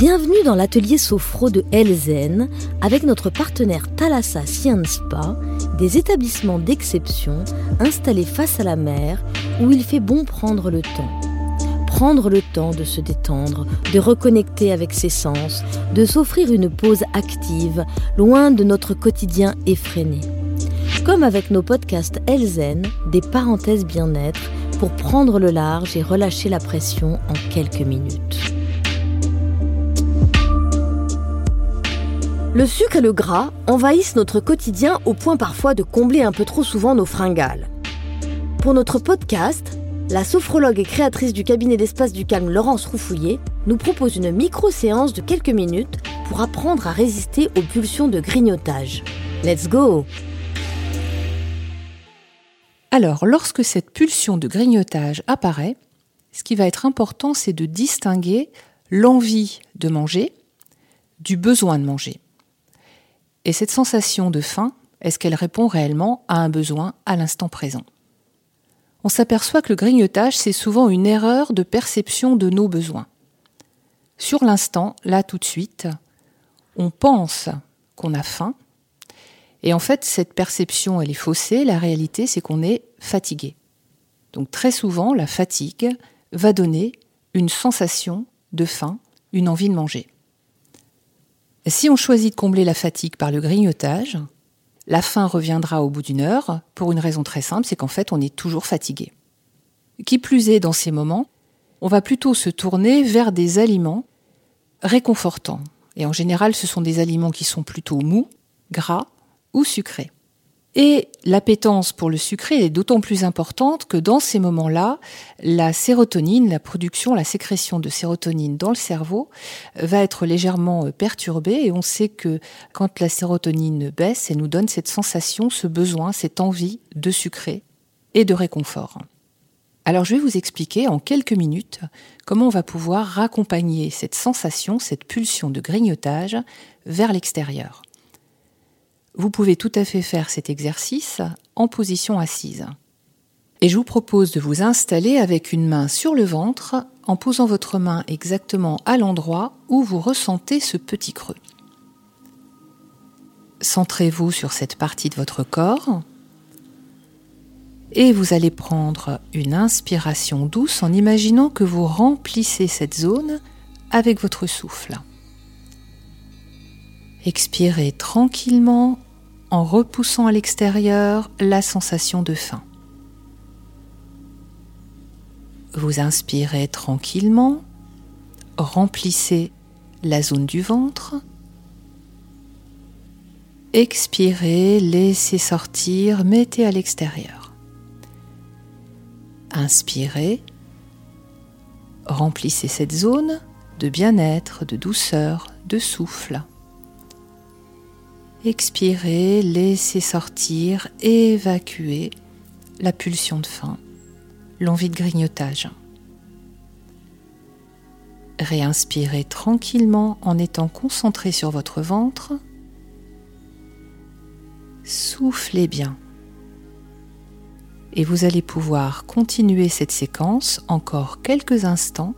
Bienvenue dans l'atelier Sophro de Elzen avec notre partenaire Thalassa Science Spa, des établissements d'exception installés face à la mer où il fait bon prendre le temps. Prendre le temps de se détendre, de reconnecter avec ses sens, de s'offrir une pause active, loin de notre quotidien effréné. Comme avec nos podcasts Elzen, des parenthèses bien-être pour prendre le large et relâcher la pression en quelques minutes. Le sucre et le gras envahissent notre quotidien au point parfois de combler un peu trop souvent nos fringales. Pour notre podcast, la sophrologue et créatrice du cabinet d'espace du calme Laurence Roufouillet nous propose une micro-séance de quelques minutes pour apprendre à résister aux pulsions de grignotage. Let's go Alors, lorsque cette pulsion de grignotage apparaît, ce qui va être important, c'est de distinguer l'envie de manger du besoin de manger. Et cette sensation de faim, est-ce qu'elle répond réellement à un besoin à l'instant présent? On s'aperçoit que le grignotage, c'est souvent une erreur de perception de nos besoins. Sur l'instant, là tout de suite, on pense qu'on a faim, et en fait, cette perception, elle est faussée. La réalité, c'est qu'on est fatigué. Donc très souvent, la fatigue va donner une sensation de faim, une envie de manger. Si on choisit de combler la fatigue par le grignotage, la faim reviendra au bout d'une heure pour une raison très simple, c'est qu'en fait on est toujours fatigué. Qui plus est, dans ces moments, on va plutôt se tourner vers des aliments réconfortants. Et en général, ce sont des aliments qui sont plutôt mous, gras ou sucrés. Et l'appétence pour le sucré est d'autant plus importante que dans ces moments-là, la sérotonine, la production, la sécrétion de sérotonine dans le cerveau va être légèrement euh, perturbée et on sait que quand la sérotonine baisse, elle nous donne cette sensation, ce besoin, cette envie de sucré et de réconfort. Alors je vais vous expliquer en quelques minutes comment on va pouvoir raccompagner cette sensation, cette pulsion de grignotage vers l'extérieur. Vous pouvez tout à fait faire cet exercice en position assise. Et je vous propose de vous installer avec une main sur le ventre en posant votre main exactement à l'endroit où vous ressentez ce petit creux. Centrez-vous sur cette partie de votre corps et vous allez prendre une inspiration douce en imaginant que vous remplissez cette zone avec votre souffle. Expirez tranquillement en repoussant à l'extérieur la sensation de faim. Vous inspirez tranquillement, remplissez la zone du ventre Expirez, laissez sortir, mettez à l'extérieur. Inspirez, remplissez cette zone de bien-être, de douceur, de souffle. Expirez, laissez sortir, évacuer la pulsion de faim, l'envie de grignotage. Réinspirez tranquillement en étant concentré sur votre ventre. Soufflez bien. Et vous allez pouvoir continuer cette séquence encore quelques instants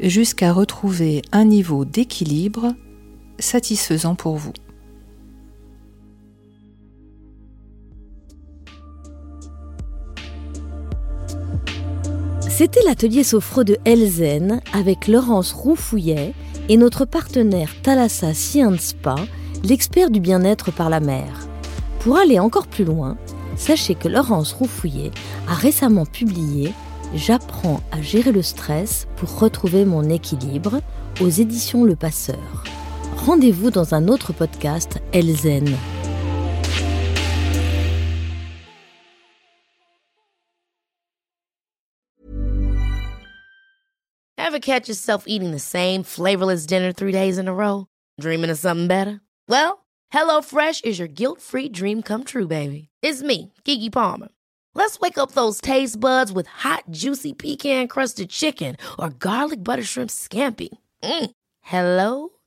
jusqu'à retrouver un niveau d'équilibre satisfaisant pour vous. C'était l'atelier sophro de Elzen avec Laurence Roufouillet et notre partenaire Thalassa Science Spa, l'expert du bien-être par la mer. Pour aller encore plus loin, sachez que Laurence Roufouillet a récemment publié J'apprends à gérer le stress pour retrouver mon équilibre aux éditions Le Passeur. Rendez-vous dans un autre podcast Elzen. Ever catch yourself eating the same flavorless dinner three days in a row? Dreaming of something better? Well, HelloFresh is your guilt-free dream come true, baby. It's me, Kiki Palmer. Let's wake up those taste buds with hot, juicy pecan crusted chicken or garlic butter shrimp scampi. Mm. Hello?